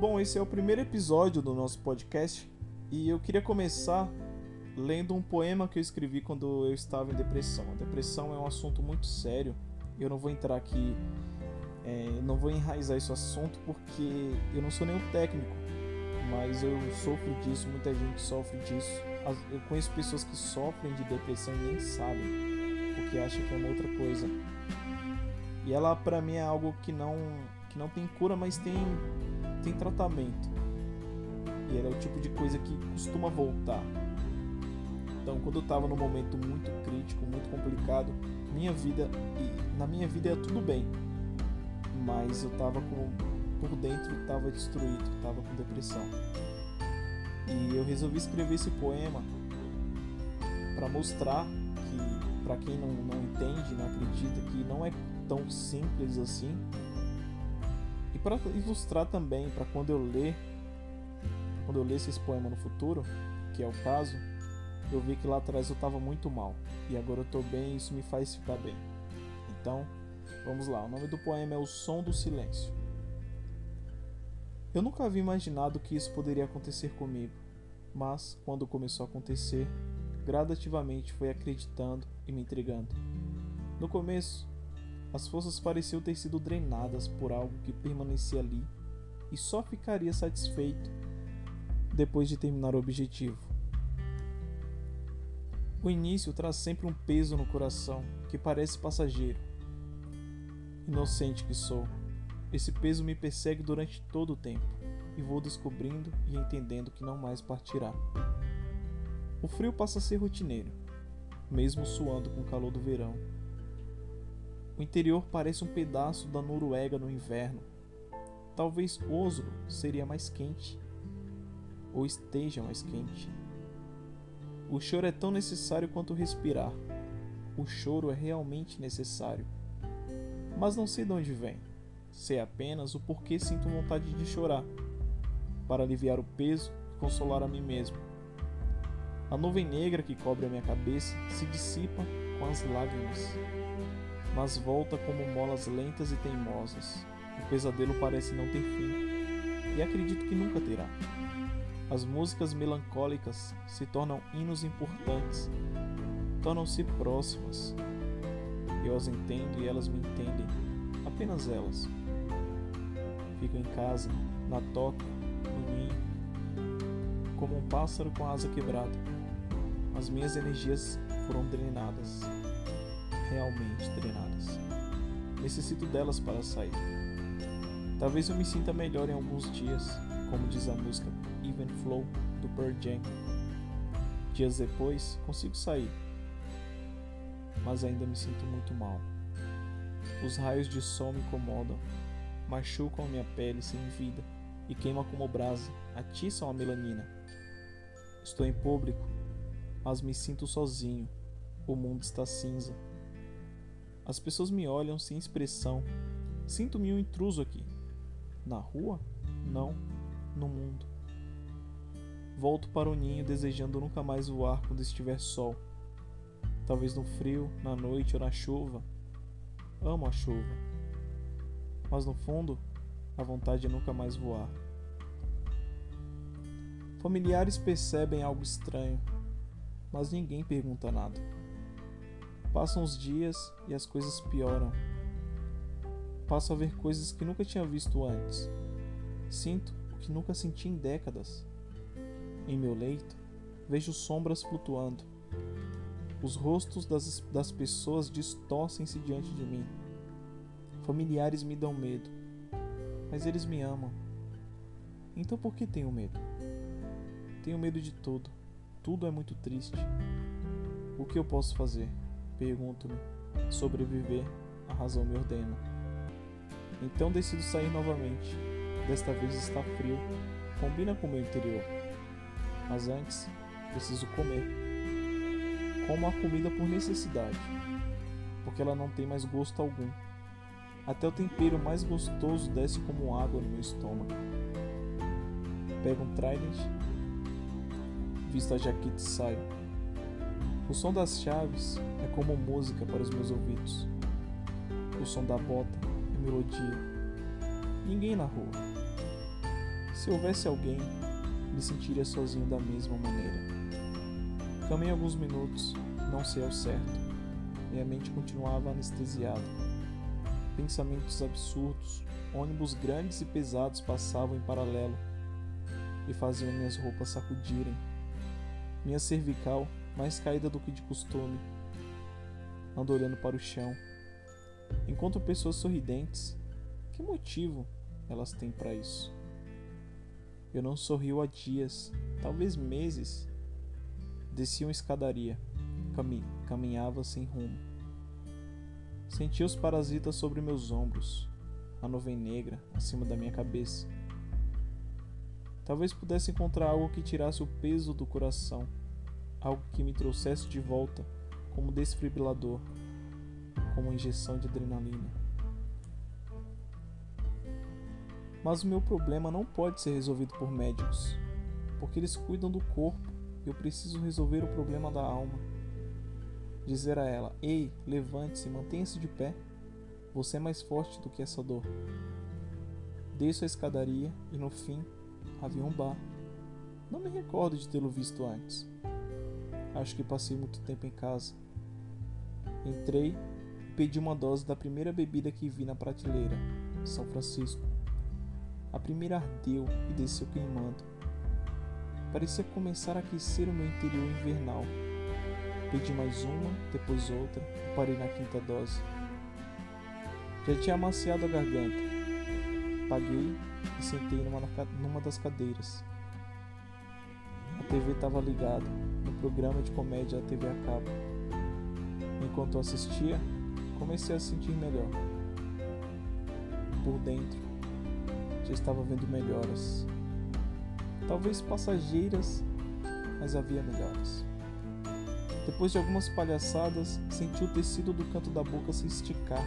Bom, esse é o primeiro episódio do nosso podcast e eu queria começar lendo um poema que eu escrevi quando eu estava em depressão. A depressão é um assunto muito sério. Eu não vou entrar aqui, é, não vou enraizar esse assunto porque eu não sou nenhum técnico, mas eu sofro disso, muita gente sofre disso. Eu conheço pessoas que sofrem de depressão e nem sabem, porque acham que é uma outra coisa. E ela para mim é algo que não que não tem cura, mas tem tem tratamento. E ela é o tipo de coisa que costuma voltar. Então, quando eu estava num momento muito crítico, muito complicado, minha vida e na minha vida ia tudo bem, mas eu estava com por dentro estava destruído, estava com depressão. E eu resolvi escrever esse poema para mostrar que para quem não, não entende, não acredita que não é tão simples assim. Para ilustrar também, para quando eu ler, quando eu ler esse poema no futuro, que é o caso, eu vi que lá atrás eu estava muito mal e agora eu estou bem e isso me faz ficar bem. Então, vamos lá. O nome do poema é O Som do Silêncio. Eu nunca havia imaginado que isso poderia acontecer comigo, mas quando começou a acontecer, gradativamente fui acreditando e me intrigando. No começo, as forças pareciam ter sido drenadas por algo que permanecia ali e só ficaria satisfeito depois de terminar o objetivo. O início traz sempre um peso no coração que parece passageiro. Inocente que sou, esse peso me persegue durante todo o tempo e vou descobrindo e entendendo que não mais partirá. O frio passa a ser rotineiro, mesmo suando com o calor do verão. O interior parece um pedaço da Noruega no inverno. Talvez Oslo seria mais quente, ou esteja mais quente. O choro é tão necessário quanto respirar. O choro é realmente necessário. Mas não sei de onde vem. Sei apenas o porquê sinto vontade de chorar, para aliviar o peso e consolar a mim mesmo. A nuvem negra que cobre a minha cabeça se dissipa com as lágrimas, mas volta como molas lentas e teimosas. O pesadelo parece não ter fim, e acredito que nunca terá. As músicas melancólicas se tornam hinos importantes, tornam-se próximas. Eu as entendo e elas me entendem, apenas elas. Fico em casa, na toca, no ninho, como um pássaro com a asa quebrada. As minhas energias foram drenadas, realmente drenadas. Necessito delas para sair. Talvez eu me sinta melhor em alguns dias, como diz a música Even Flow do Pearl Jam. Dias depois, consigo sair, mas ainda me sinto muito mal. Os raios de sol me incomodam, machucam minha pele sem vida e queimam como brasa, atiçam a melanina. Estou em público, mas me sinto sozinho. O mundo está cinza. As pessoas me olham sem expressão. Sinto-me um intruso aqui. Na rua? Não, no mundo. Volto para o ninho desejando nunca mais voar quando estiver sol. Talvez no frio, na noite ou na chuva. Amo a chuva. Mas no fundo, a vontade é nunca mais voar. Familiares percebem algo estranho, mas ninguém pergunta nada. Passam os dias e as coisas pioram. Passo a ver coisas que nunca tinha visto antes. Sinto o que nunca senti em décadas. Em meu leito, vejo sombras flutuando. Os rostos das, das pessoas distorcem-se diante de mim. Familiares me dão medo, mas eles me amam. Então por que tenho medo? Tenho medo de tudo. Tudo é muito triste. O que eu posso fazer? Pergunto-me. Sobreviver, a razão me ordena. Então decido sair novamente. Desta vez está frio. Combina com o meu interior. Mas antes, preciso comer. Como a comida por necessidade, porque ela não tem mais gosto algum. Até o tempero mais gostoso desce como água no meu estômago. Pego um trident, visto a jaqueta e saio. O som das chaves é como música para os meus ouvidos. O som da bota é melodia. Ninguém na rua. Se houvesse alguém, me sentiria sozinho da mesma maneira. Caminhei alguns minutos, não sei ao certo. Minha mente continuava anestesiada. Pensamentos absurdos, ônibus grandes e pesados passavam em paralelo e faziam minhas roupas sacudirem. Minha cervical, mais caída do que de costume, ando olhando para o chão. Encontro pessoas sorridentes. Que motivo elas têm para isso? Eu não sorrio há dias, talvez meses. Desci uma escadaria, cami caminhava sem rumo. Senti os parasitas sobre meus ombros, a nuvem negra acima da minha cabeça. Talvez pudesse encontrar algo que tirasse o peso do coração, algo que me trouxesse de volta como desfibrilador, como injeção de adrenalina. Mas o meu problema não pode ser resolvido por médicos, porque eles cuidam do corpo e eu preciso resolver o problema da alma. Dizer a ela: Ei, levante-se, mantenha-se de pé. Você é mais forte do que essa dor. Desço a escadaria e no fim havia um bar. Não me recordo de tê-lo visto antes. Acho que passei muito tempo em casa. Entrei e pedi uma dose da primeira bebida que vi na prateleira, São Francisco. A primeira ardeu e desceu queimando. Parecia começar a aquecer o meu interior invernal. Pedi mais uma, depois outra e parei na quinta dose. Já tinha amaciado a garganta. Paguei e sentei numa, numa das cadeiras. A TV estava ligada programa de comédia da TV a cabo. Enquanto assistia, comecei a sentir melhor. Por dentro, já estava vendo melhoras. Talvez passageiras, mas havia melhoras. Depois de algumas palhaçadas, senti o tecido do canto da boca se esticar.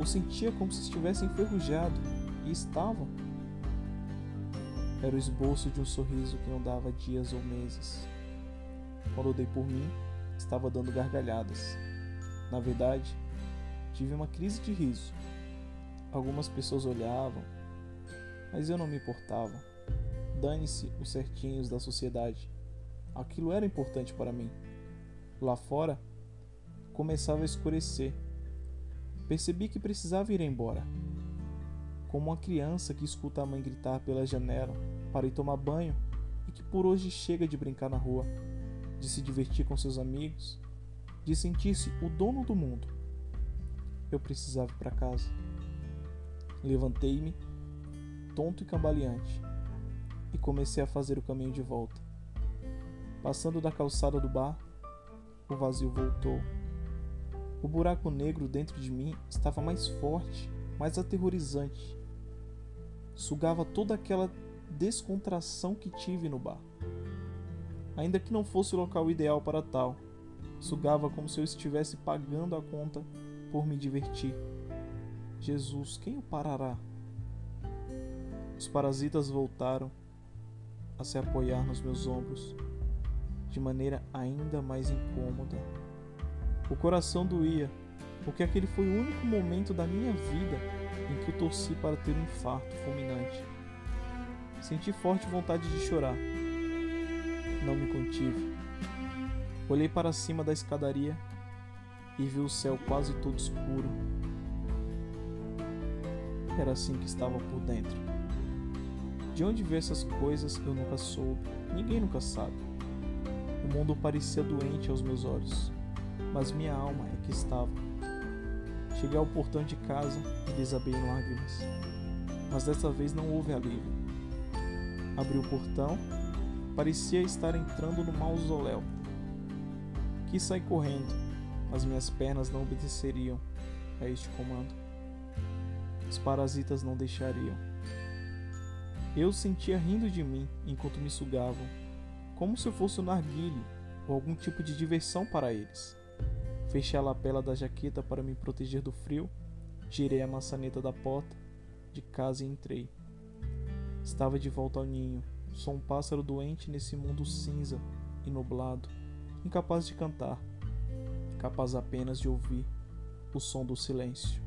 O sentia como se estivesse enferrujado, e estava. Era o esboço de um sorriso que não dava dias ou meses. Quando dei por mim, estava dando gargalhadas. Na verdade, tive uma crise de riso. Algumas pessoas olhavam, mas eu não me importava. Dane-se os certinhos da sociedade. Aquilo era importante para mim. Lá fora, começava a escurecer. Percebi que precisava ir embora. Como uma criança que escuta a mãe gritar pela janela para ir tomar banho e que por hoje chega de brincar na rua, de se divertir com seus amigos, de sentir-se o dono do mundo. Eu precisava ir para casa. Levantei-me, tonto e cambaleante, e comecei a fazer o caminho de volta. Passando da calçada do bar, o vazio voltou. O buraco negro dentro de mim estava mais forte, mais aterrorizante. Sugava toda aquela descontração que tive no bar. Ainda que não fosse o local ideal para tal, sugava como se eu estivesse pagando a conta por me divertir. Jesus, quem o parará? Os parasitas voltaram a se apoiar nos meus ombros de maneira ainda mais incômoda. O coração doía, porque aquele foi o único momento da minha vida em que eu torci para ter um infarto fulminante. Senti forte vontade de chorar. Não me contive. Olhei para cima da escadaria e vi o céu quase todo escuro era assim que estava por dentro. De onde veio essas coisas eu nunca soube, ninguém nunca sabe. O mundo parecia doente aos meus olhos, mas minha alma é que estava. Cheguei ao portão de casa e desabei em lágrimas, mas dessa vez não houve alívio. Abri o portão, parecia estar entrando no mausoléu. Quis sair correndo, mas minhas pernas não obedeceriam a este comando. Os parasitas não deixariam. Eu sentia rindo de mim enquanto me sugavam, como se eu fosse um narguile ou algum tipo de diversão para eles. Fechei a lapela da jaqueta para me proteger do frio, girei a maçaneta da porta de casa e entrei. Estava de volta ao ninho, sou um pássaro doente nesse mundo cinza e nublado, incapaz de cantar, capaz apenas de ouvir o som do silêncio.